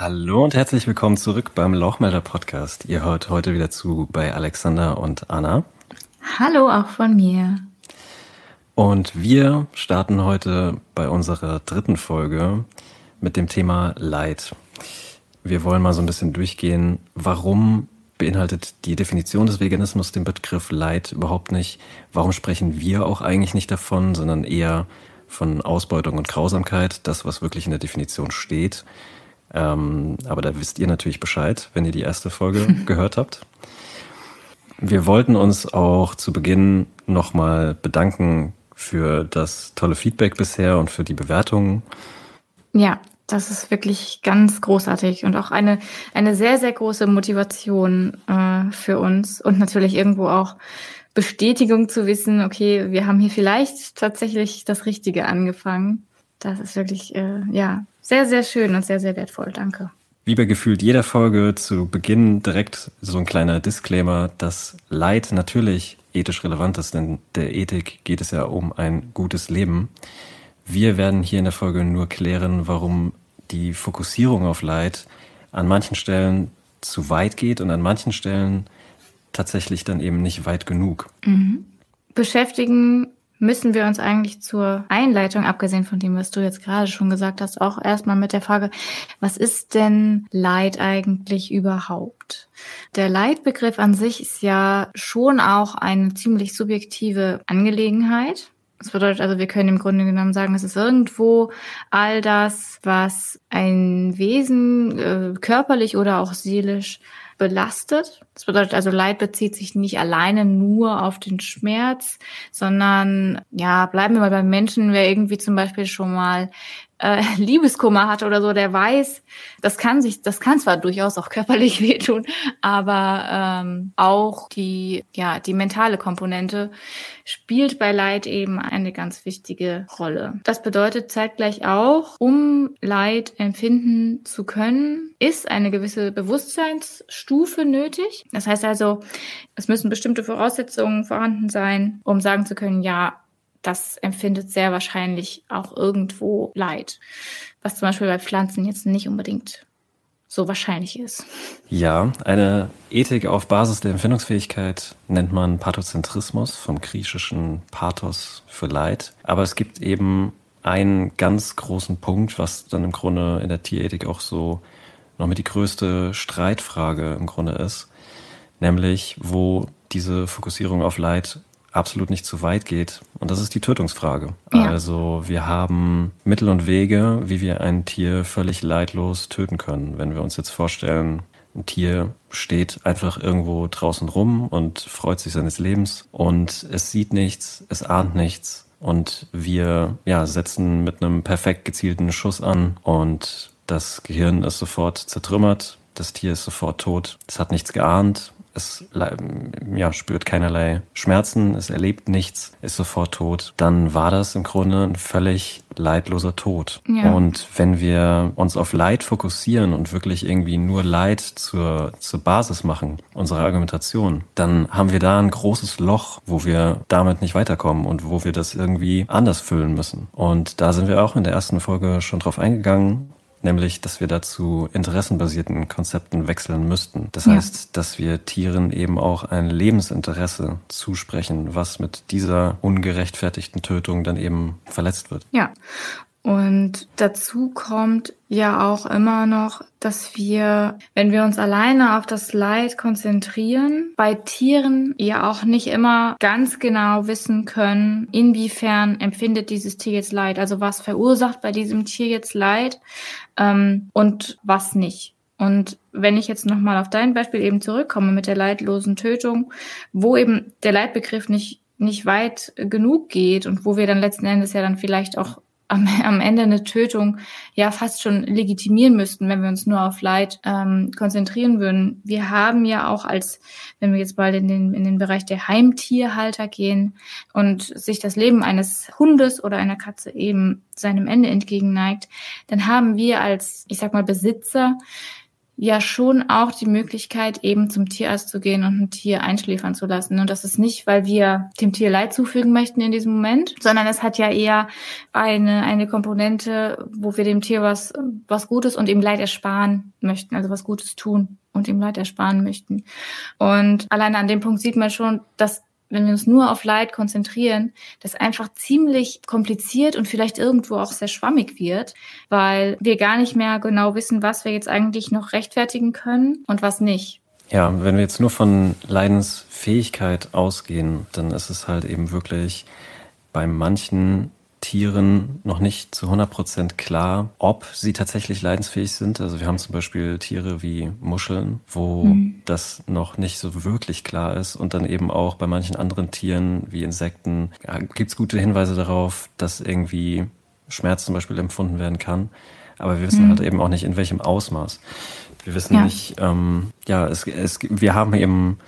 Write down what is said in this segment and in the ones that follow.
Hallo und herzlich willkommen zurück beim Lauchmelder Podcast. Ihr hört heute wieder zu bei Alexander und Anna. Hallo auch von mir. Und wir starten heute bei unserer dritten Folge mit dem Thema Leid. Wir wollen mal so ein bisschen durchgehen, warum beinhaltet die Definition des Veganismus den Begriff Leid überhaupt nicht? Warum sprechen wir auch eigentlich nicht davon, sondern eher von Ausbeutung und Grausamkeit, das, was wirklich in der Definition steht? Ähm, aber da wisst ihr natürlich Bescheid, wenn ihr die erste Folge gehört habt. Wir wollten uns auch zu Beginn nochmal bedanken für das tolle Feedback bisher und für die Bewertungen. Ja, das ist wirklich ganz großartig und auch eine, eine sehr, sehr große Motivation äh, für uns und natürlich irgendwo auch Bestätigung zu wissen, okay, wir haben hier vielleicht tatsächlich das Richtige angefangen. Das ist wirklich, äh, ja, sehr, sehr schön und sehr, sehr wertvoll. Danke. Wie bei gefühlt jeder Folge zu Beginn direkt so ein kleiner Disclaimer, dass Leid natürlich ethisch relevant ist, denn der Ethik geht es ja um ein gutes Leben. Wir werden hier in der Folge nur klären, warum die Fokussierung auf Leid an manchen Stellen zu weit geht und an manchen Stellen tatsächlich dann eben nicht weit genug. Mhm. Beschäftigen müssen wir uns eigentlich zur Einleitung, abgesehen von dem, was du jetzt gerade schon gesagt hast, auch erstmal mit der Frage, was ist denn Leid eigentlich überhaupt? Der Leidbegriff an sich ist ja schon auch eine ziemlich subjektive Angelegenheit. Das bedeutet also, wir können im Grunde genommen sagen, es ist irgendwo all das, was ein Wesen äh, körperlich oder auch seelisch belastet. Das bedeutet also, Leid bezieht sich nicht alleine nur auf den Schmerz, sondern ja, bleiben wir mal beim Menschen, wer irgendwie zum Beispiel schon mal äh, Liebeskummer hat oder so, der weiß, das kann sich, das kann zwar durchaus auch körperlich wehtun, aber ähm, auch die, ja, die mentale Komponente spielt bei Leid eben eine ganz wichtige Rolle. Das bedeutet zeitgleich auch, um Leid empfinden zu können, ist eine gewisse Bewusstseinsstufe nötig. Das heißt also, es müssen bestimmte Voraussetzungen vorhanden sein, um sagen zu können, ja, das empfindet sehr wahrscheinlich auch irgendwo Leid. Was zum Beispiel bei Pflanzen jetzt nicht unbedingt so wahrscheinlich ist. Ja, eine Ethik auf Basis der Empfindungsfähigkeit nennt man Pathozentrismus, vom griechischen Pathos für Leid. Aber es gibt eben einen ganz großen Punkt, was dann im Grunde in der Tierethik auch so noch mit die größte Streitfrage im Grunde ist, nämlich wo diese Fokussierung auf Leid absolut nicht zu weit geht. Und das ist die Tötungsfrage. Ja. Also wir haben Mittel und Wege, wie wir ein Tier völlig leidlos töten können. Wenn wir uns jetzt vorstellen, ein Tier steht einfach irgendwo draußen rum und freut sich seines Lebens und es sieht nichts, es ahnt nichts und wir ja, setzen mit einem perfekt gezielten Schuss an und das Gehirn ist sofort zertrümmert, das Tier ist sofort tot, es hat nichts geahnt, es ja, spürt keinerlei Schmerzen, es erlebt nichts, ist sofort tot, dann war das im Grunde ein völlig leidloser Tod. Ja. Und wenn wir uns auf Leid fokussieren und wirklich irgendwie nur Leid zur, zur Basis machen, unserer Argumentation, dann haben wir da ein großes Loch, wo wir damit nicht weiterkommen und wo wir das irgendwie anders füllen müssen. Und da sind wir auch in der ersten Folge schon drauf eingegangen nämlich dass wir dazu interessenbasierten Konzepten wechseln müssten. Das ja. heißt, dass wir Tieren eben auch ein Lebensinteresse zusprechen, was mit dieser ungerechtfertigten Tötung dann eben verletzt wird. Ja, und dazu kommt ja auch immer noch, dass wir, wenn wir uns alleine auf das Leid konzentrieren, bei Tieren ja auch nicht immer ganz genau wissen können, inwiefern empfindet dieses Tier jetzt Leid. Also was verursacht bei diesem Tier jetzt Leid ähm, und was nicht. Und wenn ich jetzt nochmal auf dein Beispiel eben zurückkomme mit der leidlosen Tötung, wo eben der Leitbegriff nicht nicht weit genug geht und wo wir dann letzten Endes ja dann vielleicht auch am, am Ende eine Tötung ja fast schon legitimieren müssten, wenn wir uns nur auf Leid ähm, konzentrieren würden. Wir haben ja auch als, wenn wir jetzt bald in den, in den Bereich der Heimtierhalter gehen und sich das Leben eines Hundes oder einer Katze eben seinem Ende entgegenneigt, dann haben wir als, ich sag mal, Besitzer ja schon auch die Möglichkeit, eben zum Tierarzt zu gehen und ein Tier einschläfern zu lassen. Und das ist nicht, weil wir dem Tier Leid zufügen möchten in diesem Moment, sondern es hat ja eher eine, eine Komponente, wo wir dem Tier was, was Gutes und ihm Leid ersparen möchten, also was Gutes tun und ihm Leid ersparen möchten. Und alleine an dem Punkt sieht man schon, dass wenn wir uns nur auf Leid konzentrieren, das einfach ziemlich kompliziert und vielleicht irgendwo auch sehr schwammig wird, weil wir gar nicht mehr genau wissen, was wir jetzt eigentlich noch rechtfertigen können und was nicht. Ja, wenn wir jetzt nur von Leidensfähigkeit ausgehen, dann ist es halt eben wirklich bei manchen Tieren noch nicht zu 100 Prozent klar, ob sie tatsächlich leidensfähig sind. Also wir haben zum Beispiel Tiere wie Muscheln, wo mhm. das noch nicht so wirklich klar ist. Und dann eben auch bei manchen anderen Tieren wie Insekten ja, gibt es gute Hinweise darauf, dass irgendwie Schmerz zum Beispiel empfunden werden kann. Aber wir wissen mhm. halt eben auch nicht, in welchem Ausmaß. Wir wissen ja. nicht, ähm, ja, es, es, wir haben eben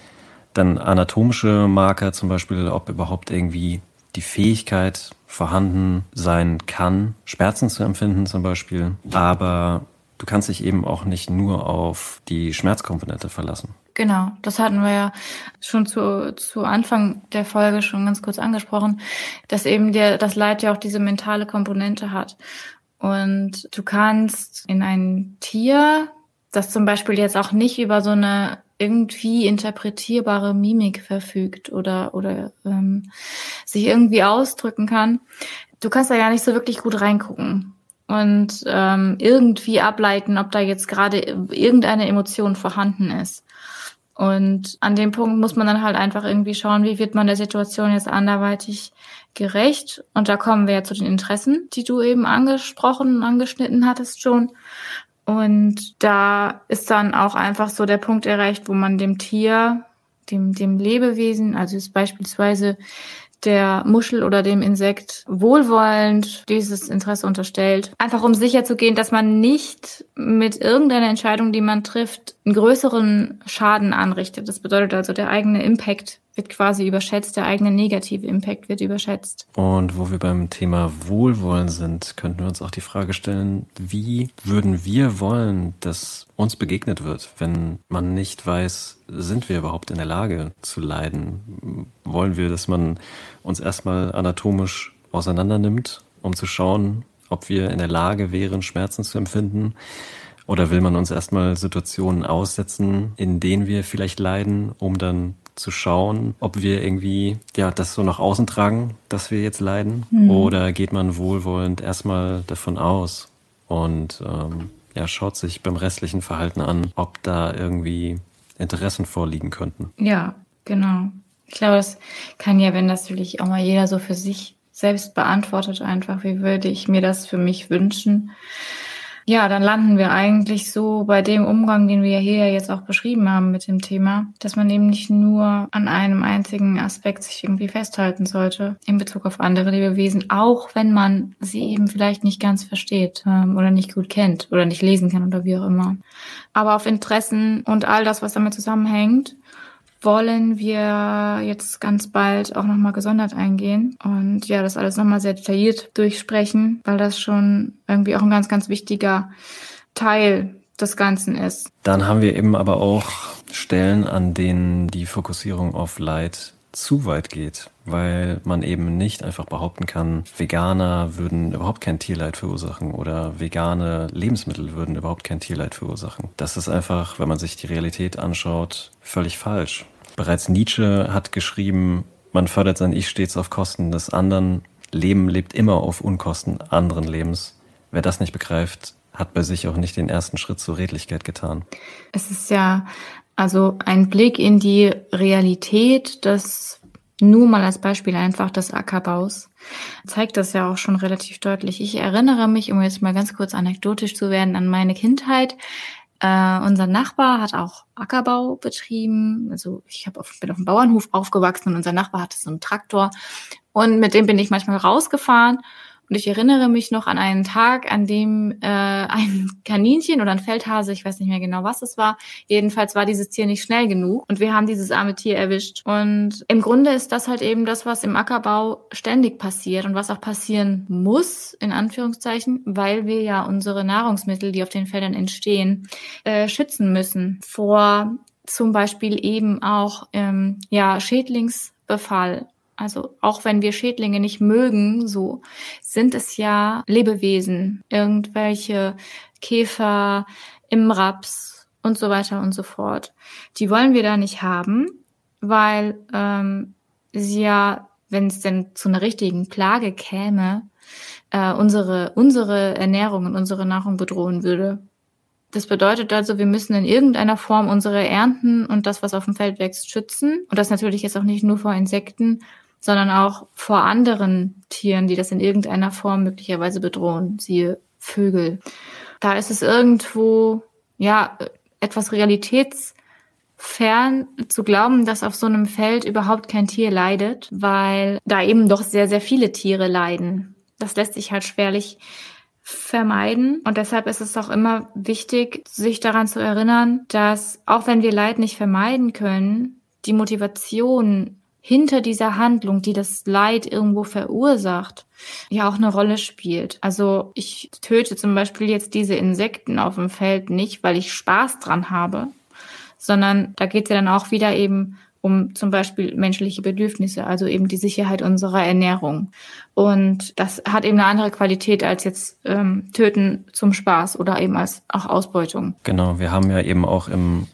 dann anatomische Marker zum Beispiel, ob überhaupt irgendwie die Fähigkeit vorhanden sein kann, Schmerzen zu empfinden zum Beispiel. Aber du kannst dich eben auch nicht nur auf die Schmerzkomponente verlassen. Genau, das hatten wir ja schon zu, zu Anfang der Folge schon ganz kurz angesprochen, dass eben der, das Leid ja auch diese mentale Komponente hat. Und du kannst in ein Tier, das zum Beispiel jetzt auch nicht über so eine irgendwie interpretierbare Mimik verfügt oder, oder ähm, sich irgendwie ausdrücken kann, du kannst da ja nicht so wirklich gut reingucken und ähm, irgendwie ableiten, ob da jetzt gerade irgendeine Emotion vorhanden ist. Und an dem Punkt muss man dann halt einfach irgendwie schauen, wie wird man der Situation jetzt anderweitig gerecht. Und da kommen wir ja zu den Interessen, die du eben angesprochen angeschnitten hattest schon. Und da ist dann auch einfach so der Punkt erreicht, wo man dem Tier, dem, dem Lebewesen, also ist beispielsweise der Muschel oder dem Insekt wohlwollend dieses Interesse unterstellt. Einfach um sicher zu gehen, dass man nicht mit irgendeiner Entscheidung, die man trifft, einen größeren Schaden anrichtet. Das bedeutet also, der eigene Impact wird quasi überschätzt, der eigene negative Impact wird überschätzt. Und wo wir beim Thema Wohlwollen sind, könnten wir uns auch die Frage stellen, wie würden wir wollen, dass uns begegnet wird, wenn man nicht weiß, sind wir überhaupt in der Lage zu leiden? Wollen wir, dass man uns erstmal anatomisch auseinander nimmt, um zu schauen, ob wir in der Lage wären, Schmerzen zu empfinden? Oder will man uns erstmal Situationen aussetzen, in denen wir vielleicht leiden, um dann zu schauen, ob wir irgendwie ja das so nach außen tragen, dass wir jetzt leiden, mhm. oder geht man wohlwollend erstmal davon aus und ähm, ja schaut sich beim restlichen Verhalten an, ob da irgendwie Interessen vorliegen könnten. Ja, genau. Ich glaube, es kann ja, wenn das natürlich auch mal jeder so für sich selbst beantwortet, einfach, wie würde ich mir das für mich wünschen. Ja, dann landen wir eigentlich so bei dem Umgang, den wir hier jetzt auch beschrieben haben mit dem Thema, dass man eben nicht nur an einem einzigen Aspekt sich irgendwie festhalten sollte in Bezug auf andere Lebewesen, auch wenn man sie eben vielleicht nicht ganz versteht ähm, oder nicht gut kennt oder nicht lesen kann oder wie auch immer. Aber auf Interessen und all das, was damit zusammenhängt, wollen wir jetzt ganz bald auch nochmal gesondert eingehen und ja, das alles nochmal sehr detailliert durchsprechen, weil das schon irgendwie auch ein ganz, ganz wichtiger Teil des Ganzen ist. Dann haben wir eben aber auch Stellen, an denen die Fokussierung auf Leid zu weit geht, weil man eben nicht einfach behaupten kann, Veganer würden überhaupt kein Tierleid verursachen oder vegane Lebensmittel würden überhaupt kein Tierleid verursachen. Das ist einfach, wenn man sich die Realität anschaut, völlig falsch. Bereits Nietzsche hat geschrieben, man fördert sein Ich stets auf Kosten des anderen. Leben lebt immer auf Unkosten anderen Lebens. Wer das nicht begreift, hat bei sich auch nicht den ersten Schritt zur Redlichkeit getan. Es ist ja also ein Blick in die Realität des, nur mal als Beispiel einfach des Ackerbaus, zeigt das ja auch schon relativ deutlich. Ich erinnere mich, um jetzt mal ganz kurz anekdotisch zu werden, an meine Kindheit. Äh, unser Nachbar hat auch Ackerbau betrieben. Also ich hab auf, bin auf dem Bauernhof aufgewachsen und unser Nachbar hatte so einen Traktor. Und mit dem bin ich manchmal rausgefahren Und ich erinnere mich noch an einen Tag, an dem äh, ein Kaninchen oder ein Feldhase, ich weiß nicht mehr genau, was es war, jedenfalls war dieses Tier nicht schnell genug und wir haben dieses arme Tier erwischt. Und im Grunde ist das halt eben das, was im Ackerbau ständig passiert und was auch passieren muss, in Anführungszeichen, weil wir ja unsere Nahrungsmittel, die auf den Feldern entstehen, äh, schützen müssen vor zum Beispiel eben auch ähm, ja Schädlingsbefall. Also auch wenn wir Schädlinge nicht mögen, so sind es ja Lebewesen, irgendwelche Käfer im Raps und so weiter und so fort. Die wollen wir da nicht haben, weil ähm, sie ja, wenn es denn zu einer richtigen Plage käme, äh, unsere unsere Ernährung und unsere Nahrung bedrohen würde. Das bedeutet also, wir müssen in irgendeiner Form unsere Ernten und das, was auf dem Feld wächst, schützen. Und das natürlich jetzt auch nicht nur vor Insekten, sondern auch vor anderen Tieren, die das in irgendeiner Form möglicherweise bedrohen, siehe Vögel. Da ist es irgendwo, ja, etwas realitätsfern zu glauben, dass auf so einem Feld überhaupt kein Tier leidet, weil da eben doch sehr, sehr viele Tiere leiden. Das lässt sich halt schwerlich vermeiden. Und deshalb ist es auch immer wichtig, sich daran zu erinnern, dass auch wenn wir Leid nicht vermeiden können, die Motivation hinter dieser Handlung, die das Leid irgendwo verursacht, ja auch eine Rolle spielt. Also ich töte zum Beispiel jetzt diese Insekten auf dem Feld nicht, weil ich Spaß dran habe, sondern da geht es ja dann auch wieder eben um zum Beispiel menschliche Bedürfnisse, also eben die Sicherheit unserer Ernährung. Und das hat eben eine andere Qualität als jetzt ähm, Töten zum Spaß oder eben als auch Ausbeutung. Genau, wir haben ja eben auch im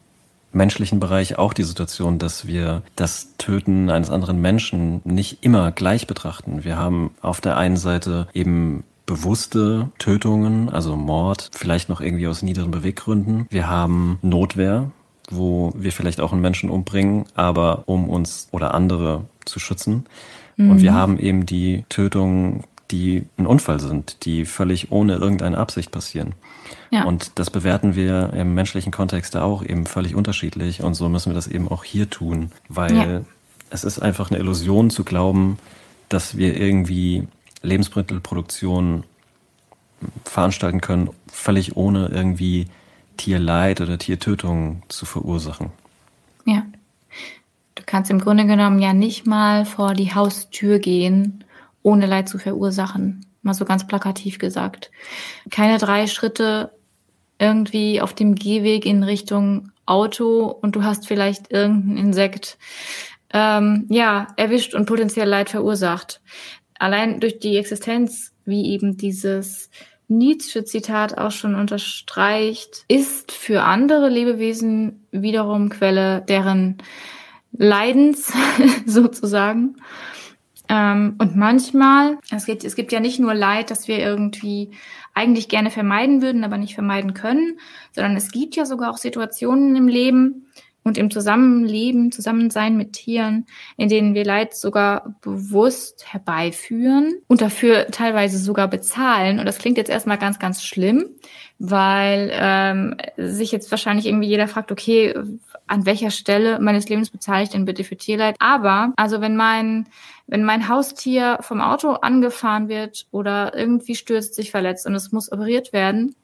menschlichen Bereich auch die Situation, dass wir das Töten eines anderen Menschen nicht immer gleich betrachten. Wir haben auf der einen Seite eben bewusste Tötungen, also Mord, vielleicht noch irgendwie aus niederen Beweggründen. Wir haben Notwehr, wo wir vielleicht auch einen Menschen umbringen, aber um uns oder andere zu schützen. Mhm. Und wir mhm. haben eben die Tötungen, die ein Unfall sind, die völlig ohne irgendeine Absicht passieren. Ja. Und das bewerten wir im menschlichen Kontext auch eben völlig unterschiedlich. Und so müssen wir das eben auch hier tun, weil ja. es ist einfach eine Illusion zu glauben, dass wir irgendwie Lebensmittelproduktion veranstalten können, völlig ohne irgendwie Tierleid oder Tiertötung zu verursachen. Ja. Du kannst im Grunde genommen ja nicht mal vor die Haustür gehen, ohne Leid zu verursachen. Mal so ganz plakativ gesagt. Keine drei Schritte irgendwie auf dem Gehweg in Richtung Auto und du hast vielleicht irgendein Insekt ähm, ja erwischt und potenziell Leid verursacht. Allein durch die Existenz, wie eben dieses Nietzsche-Zitat auch schon unterstreicht, ist für andere Lebewesen wiederum Quelle deren Leidens sozusagen. Ähm, und manchmal, es gibt, es gibt ja nicht nur Leid, das wir irgendwie eigentlich gerne vermeiden würden, aber nicht vermeiden können, sondern es gibt ja sogar auch Situationen im Leben, und im Zusammenleben, Zusammensein mit Tieren, in denen wir Leid sogar bewusst herbeiführen und dafür teilweise sogar bezahlen. Und das klingt jetzt erstmal ganz, ganz schlimm, weil ähm, sich jetzt wahrscheinlich irgendwie jeder fragt, okay, an welcher Stelle meines Lebens bezahle ich denn bitte für Tierleid? Aber also wenn mein wenn mein Haustier vom Auto angefahren wird oder irgendwie stürzt, sich verletzt und es muss operiert werden,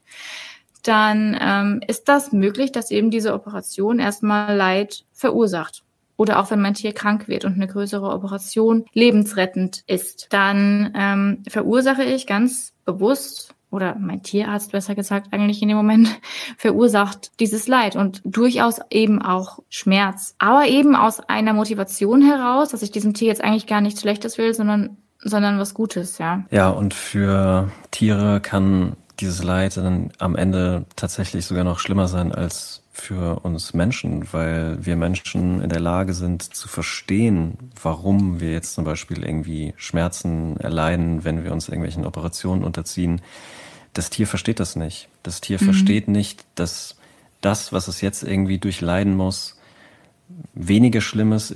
dann ähm, ist das möglich, dass eben diese Operation erstmal Leid verursacht. Oder auch wenn mein Tier krank wird und eine größere Operation lebensrettend ist, dann ähm, verursache ich ganz bewusst oder mein Tierarzt besser gesagt eigentlich in dem Moment verursacht dieses Leid und durchaus eben auch Schmerz. Aber eben aus einer Motivation heraus, dass ich diesem Tier jetzt eigentlich gar nichts Schlechtes will, sondern sondern was Gutes, ja. Ja, und für Tiere kann dieses Leid dann am Ende tatsächlich sogar noch schlimmer sein als für uns Menschen, weil wir Menschen in der Lage sind zu verstehen, warum wir jetzt zum Beispiel irgendwie Schmerzen erleiden, wenn wir uns irgendwelchen Operationen unterziehen. Das Tier versteht das nicht. Das Tier mhm. versteht nicht, dass das, was es jetzt irgendwie durchleiden muss, weniger Schlimmes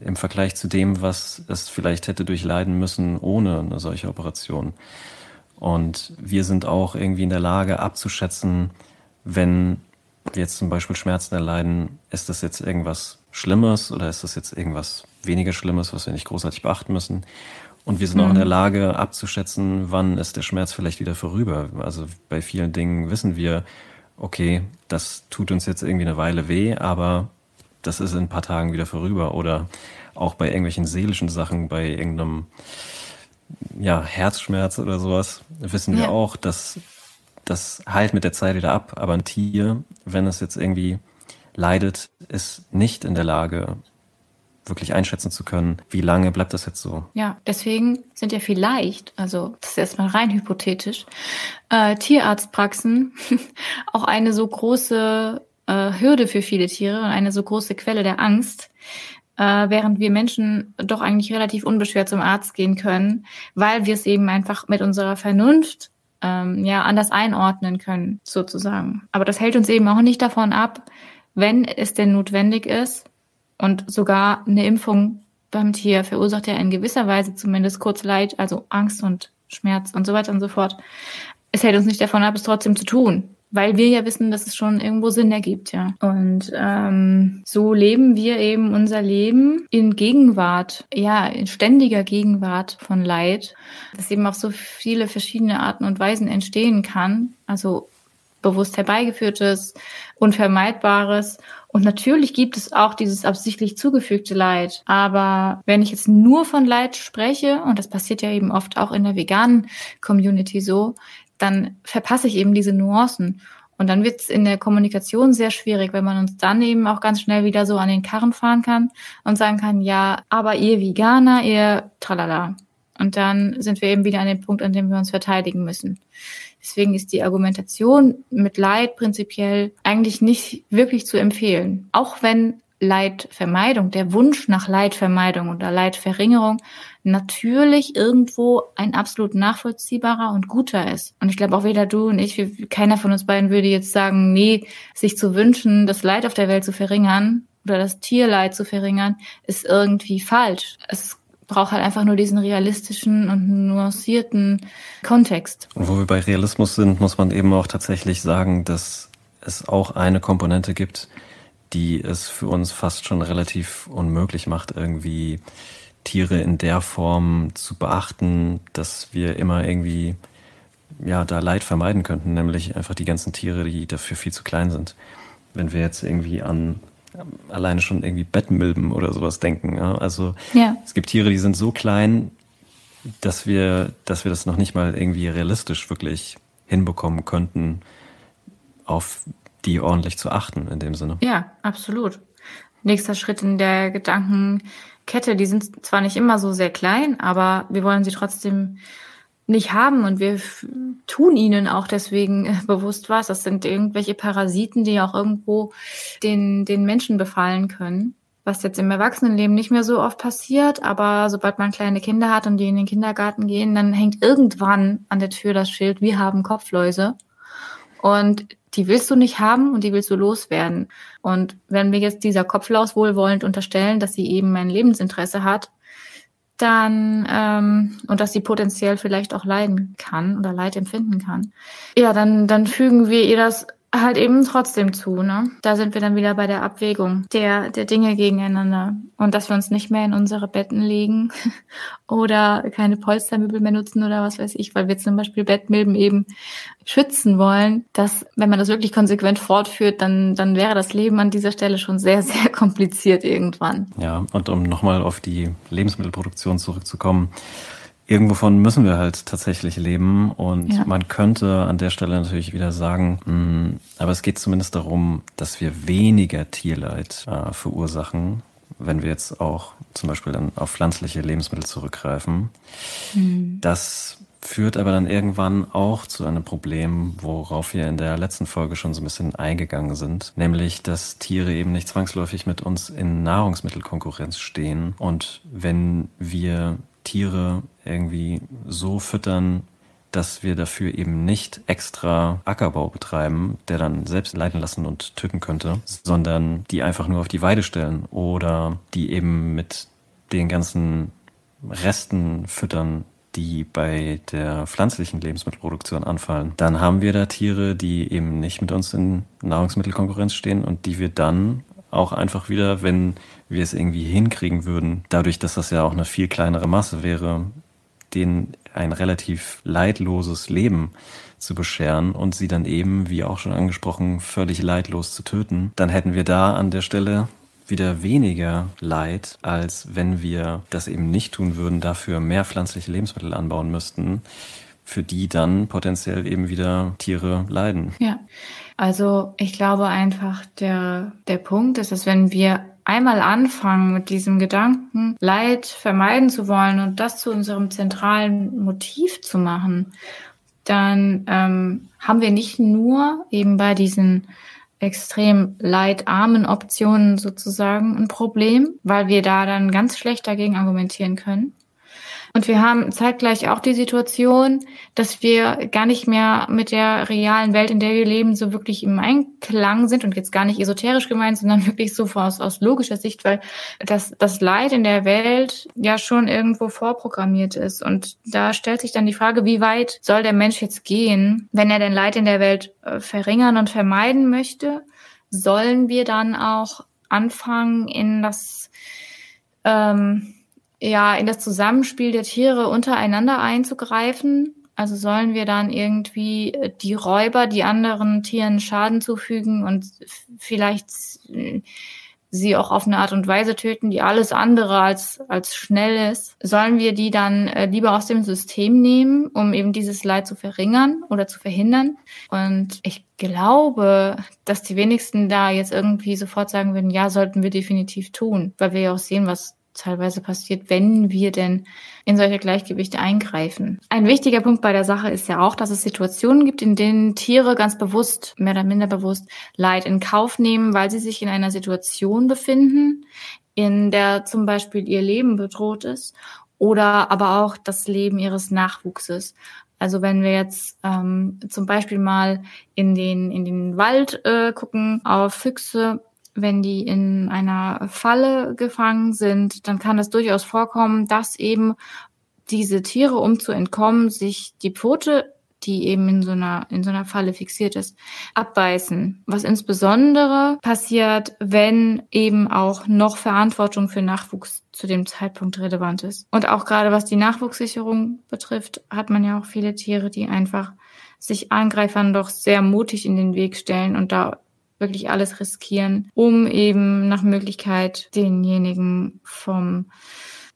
im Vergleich zu dem, was es vielleicht hätte durchleiden müssen ohne eine solche Operation. Und wir sind auch irgendwie in der Lage abzuschätzen, wenn wir jetzt zum Beispiel Schmerzen erleiden, ist das jetzt irgendwas Schlimmes oder ist das jetzt irgendwas weniger Schlimmes, was wir nicht großartig beachten müssen? Und wir sind mhm. auch in der mhm. Lage abzuschätzen, wann ist der Schmerz vielleicht wieder vorüber. Also bei vielen Dingen wissen wir, okay, das tut uns jetzt irgendwie eine Weile weh, aber das ist in ein paar Tagen wieder vorüber. Oder auch bei irgendwelchen seelischen Sachen, bei irgendeinem ja, Herzschmerz oder sowas, wissen wir ja. auch, dass das heilt mit der Zeit wieder ab. Aber ein Tier, wenn es jetzt irgendwie leidet, ist nicht in der Lage, wirklich einschätzen zu können, wie lange bleibt das jetzt so. Ja, deswegen sind ja vielleicht, also das ist erstmal rein hypothetisch, äh, Tierarztpraxen auch eine so große äh, Hürde für viele Tiere und eine so große Quelle der Angst, äh, während wir Menschen doch eigentlich relativ unbeschwert zum Arzt gehen können, weil wir es eben einfach mit unserer Vernunft ähm, ja anders einordnen können, sozusagen. Aber das hält uns eben auch nicht davon ab, wenn es denn notwendig ist und sogar eine Impfung beim Tier verursacht ja in gewisser Weise zumindest kurz Leid, also Angst und Schmerz und so weiter und so fort. Es hält uns nicht davon ab, es trotzdem zu tun weil wir ja wissen, dass es schon irgendwo Sinn ergibt, ja. Und ähm, so leben wir eben unser Leben in Gegenwart, ja, in ständiger Gegenwart von Leid, das eben auf so viele verschiedene Arten und Weisen entstehen kann. Also bewusst herbeigeführtes, unvermeidbares. Und natürlich gibt es auch dieses absichtlich zugefügte Leid. Aber wenn ich jetzt nur von Leid spreche, und das passiert ja eben oft auch in der veganen Community so, dann verpasse ich eben diese Nuancen. Und dann wird es in der Kommunikation sehr schwierig, wenn man uns dann eben auch ganz schnell wieder so an den Karren fahren kann und sagen kann, ja, aber ihr Veganer, ihr tralala. Und dann sind wir eben wieder an dem Punkt, an dem wir uns verteidigen müssen. Deswegen ist die Argumentation mit Leid prinzipiell eigentlich nicht wirklich zu empfehlen. Auch wenn Leidvermeidung, der Wunsch nach Leidvermeidung oder Leidverringerung natürlich irgendwo ein absolut nachvollziehbarer und guter ist. Und ich glaube auch weder du und ich, keiner von uns beiden würde jetzt sagen, nee, sich zu wünschen, das Leid auf der Welt zu verringern oder das Tierleid zu verringern, ist irgendwie falsch. Es braucht halt einfach nur diesen realistischen und nuancierten Kontext. Und wo wir bei Realismus sind, muss man eben auch tatsächlich sagen, dass es auch eine Komponente gibt, die es für uns fast schon relativ unmöglich macht, irgendwie Tiere in der Form zu beachten, dass wir immer irgendwie ja da Leid vermeiden könnten, nämlich einfach die ganzen Tiere, die dafür viel zu klein sind. Wenn wir jetzt irgendwie an alleine schon irgendwie Bettmilben oder sowas denken. Ja? Also ja. es gibt Tiere, die sind so klein, dass wir, dass wir das noch nicht mal irgendwie realistisch wirklich hinbekommen könnten, auf die ordentlich zu achten in dem Sinne. Ja, absolut. Nächster Schritt in der Gedankenkette, die sind zwar nicht immer so sehr klein, aber wir wollen sie trotzdem nicht haben und wir tun ihnen auch deswegen äh, bewusst was. Das sind irgendwelche Parasiten, die auch irgendwo den, den Menschen befallen können. Was jetzt im Erwachsenenleben nicht mehr so oft passiert, aber sobald man kleine Kinder hat und die in den Kindergarten gehen, dann hängt irgendwann an der Tür das Schild, wir haben Kopfläuse. Und die willst du nicht haben und die willst du loswerden. Und wenn wir jetzt dieser Kopflaus wohlwollend unterstellen, dass sie eben ein Lebensinteresse hat, dann ähm, und dass sie potenziell vielleicht auch leiden kann oder Leid empfinden kann, ja, dann dann fügen wir ihr das halt eben trotzdem zu, ne? Da sind wir dann wieder bei der Abwägung der, der Dinge gegeneinander. Und dass wir uns nicht mehr in unsere Betten legen oder keine Polstermöbel mehr nutzen oder was weiß ich, weil wir zum Beispiel Bettmilben eben schützen wollen, dass, wenn man das wirklich konsequent fortführt, dann, dann wäre das Leben an dieser Stelle schon sehr, sehr kompliziert irgendwann. Ja, und um nochmal auf die Lebensmittelproduktion zurückzukommen, irgendwovon müssen wir halt tatsächlich leben. Und ja. man könnte an der Stelle natürlich wieder sagen, mh, hm, aber es geht zumindest darum, dass wir weniger Tierleid äh, verursachen, wenn wir jetzt auch zum Beispiel dann auf pflanzliche Lebensmittel zurückgreifen. Mhm. Das führt aber dann irgendwann auch zu einem Problem, worauf wir in der letzten Folge schon so ein bisschen eingegangen sind, nämlich dass Tiere eben nicht zwangsläufig mit uns in Nahrungsmittelkonkurrenz stehen und wenn wir Tiere irgendwie so füttern, dass wir dafür eben nicht extra Ackerbau betreiben, der dann selbst leiden lassen und töten könnte, sondern die einfach nur auf die Weide stellen oder die eben mit den ganzen Resten füttern, die bei der pflanzlichen Lebensmittelproduktion anfallen, dann haben wir da Tiere, die eben nicht mit uns in Nahrungsmittelkonkurrenz stehen und die wir dann auch einfach wieder, wenn wir es irgendwie hinkriegen würden, dadurch, dass das ja auch eine viel kleinere Masse wäre, denen ein relativ leidloses Leben zu bescheren und sie dann eben, wie auch schon angesprochen, völlig leidlos zu töten, dann hätten wir da an der Stelle wieder weniger Leid, als wenn wir das eben nicht tun würden, dafür mehr pflanzliche Lebensmittel anbauen müssten, für die dann potenziell eben wieder Tiere leiden. Ja, also ich glaube einfach, der, der Punkt ist, dass wenn wir einmal anfangen mit diesem Gedanken, Leid vermeiden zu wollen und das zu unserem zentralen Motiv zu machen, dann ähm, haben wir nicht nur eben bei diesen extrem leidarmen Optionen sozusagen ein Problem, weil wir da dann ganz schlecht dagegen argumentieren können, und wir haben zeitgleich auch die Situation, dass wir gar nicht mehr mit der realen Welt, in der wir leben, so wirklich im Einklang sind und jetzt gar nicht esoterisch gemeint, sondern wirklich so aus, aus logischer Sicht, weil das, das Leid in der Welt ja schon irgendwo vorprogrammiert ist. Und da stellt sich dann die Frage, wie weit soll der Mensch jetzt gehen, wenn er denn Leid in der Welt äh, verringern und vermeiden möchte? Sollen wir dann auch anfangen, in das ähm, ja, in das Zusammenspiel der Tiere untereinander einzugreifen. Also sollen wir dann irgendwie äh, die Räuber, die anderen Tieren Schaden zufügen und vielleicht äh, sie auch auf eine Art und Weise töten, die alles andere als, als schnell ist, sollen wir die dann äh, lieber aus dem System nehmen, um eben dieses Leid zu verringern oder zu verhindern. Und ich glaube, dass die wenigsten da jetzt irgendwie sofort sagen würden, ja, sollten wir definitiv tun, weil wir ja auch sehen, was teilweise passiert, wenn wir denn in solche Gleichgewichte eingreifen. Ein wichtiger Punkt bei der Sache ist ja auch, dass es Situationen gibt, in denen Tiere ganz bewusst, mehr oder minder bewusst, Leid in Kauf nehmen, weil sie sich in einer Situation befinden, in der zum Beispiel ihr Leben bedroht ist oder aber auch das Leben ihres Nachwuchses. Also wenn wir jetzt ähm, zum Beispiel mal in den, in den Wald äh, gucken, auf Füchse, wenn die in einer Falle gefangen sind, dann kann es durchaus vorkommen, dass eben diese Tiere, um zu entkommen, sich die Pfote, die eben in so einer, in so einer Falle fixiert ist, abbeißen. Was insbesondere passiert, wenn eben auch noch Verantwortung für Nachwuchs zu dem Zeitpunkt relevant ist. Und auch gerade was die Nachwuchssicherung betrifft, hat man ja auch viele Tiere, die einfach sich Angreifern doch sehr mutig in den Weg stellen und da wirklich alles riskieren, um eben nach Möglichkeit denjenigen vom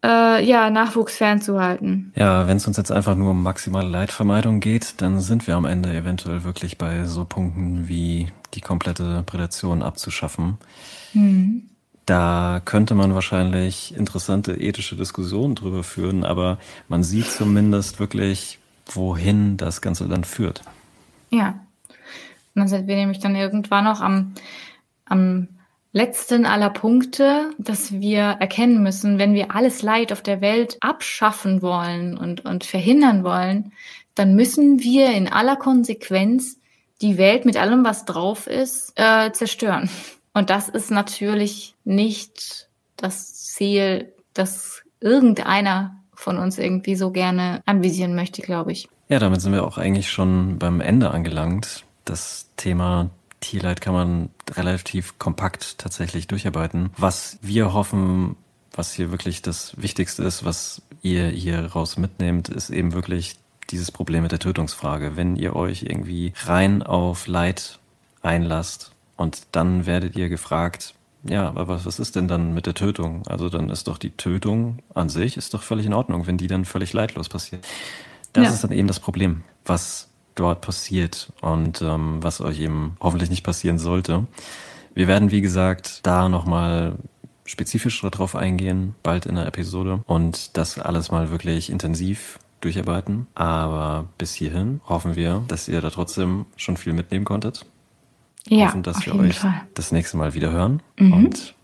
äh, ja, Nachwuchs fernzuhalten. Ja, wenn es uns jetzt einfach nur um maximale Leidvermeidung geht, dann sind wir am Ende eventuell wirklich bei so Punkten wie die komplette Prädation abzuschaffen. Mhm. Da könnte man wahrscheinlich interessante ethische Diskussionen drüber führen, aber man sieht zumindest wirklich, wohin das Ganze dann führt. Ja, dann sind wir nämlich dann irgendwann noch am, am letzten aller Punkte, dass wir erkennen müssen, wenn wir alles Leid auf der Welt abschaffen wollen und, und verhindern wollen, dann müssen wir in aller Konsequenz die Welt mit allem, was drauf ist, äh, zerstören. Und das ist natürlich nicht das Ziel, das irgendeiner von uns irgendwie so gerne anvisieren möchte, glaube ich. Ja, damit sind wir auch eigentlich schon beim Ende angelangt das Thema Tierleid kann man relativ kompakt tatsächlich durcharbeiten. Was wir hoffen, was hier wirklich das Wichtigste ist, was ihr hier raus mitnehmt, ist eben wirklich dieses Problem mit der Tötungsfrage. Wenn ihr euch irgendwie rein auf Leid einlasst und dann werdet ihr gefragt, ja, aber was ist denn dann mit der Tötung? Also dann ist doch die Tötung an sich ist doch völlig in Ordnung, wenn die dann völlig leidlos passiert. Das ja. ist dann eben das Problem, was dort passiert und ähm, was euch eben hoffentlich nicht passieren sollte. Wir werden, wie gesagt, da nochmal spezifisch darauf eingehen, bald in der Episode und das alles mal wirklich intensiv durcharbeiten. Aber bis hierhin hoffen wir, dass ihr da trotzdem schon viel mitnehmen konntet. Ja, hoffen, dass wir euch Fall. das nächste Mal wieder hören mhm. und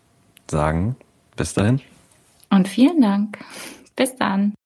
sagen bis dahin. Und vielen Dank. Bis dann.